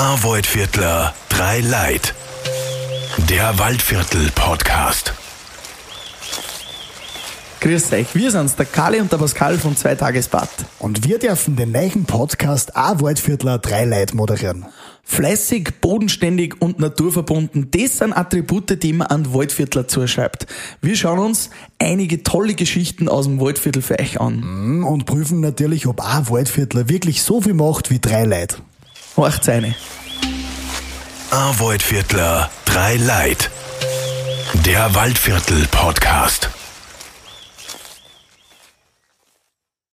Arvoid-Viertler, drei Leid. Der Waldviertel-Podcast. Grüß euch, wir sind's, der Kali und der Pascal von Zwei Tagesbad. Und wir dürfen den neuen Podcast A Waldviertler drei Leid moderieren. Fleißig, bodenständig und naturverbunden, das sind Attribute, die man an Waldviertler zuschreibt. Wir schauen uns einige tolle Geschichten aus dem Waldviertel für euch an. Und prüfen natürlich, ob A Waldviertler wirklich so viel macht wie drei Leid. Horcht's eine. Arvoid-Viertler, drei Leid. Der Waldviertel-Podcast.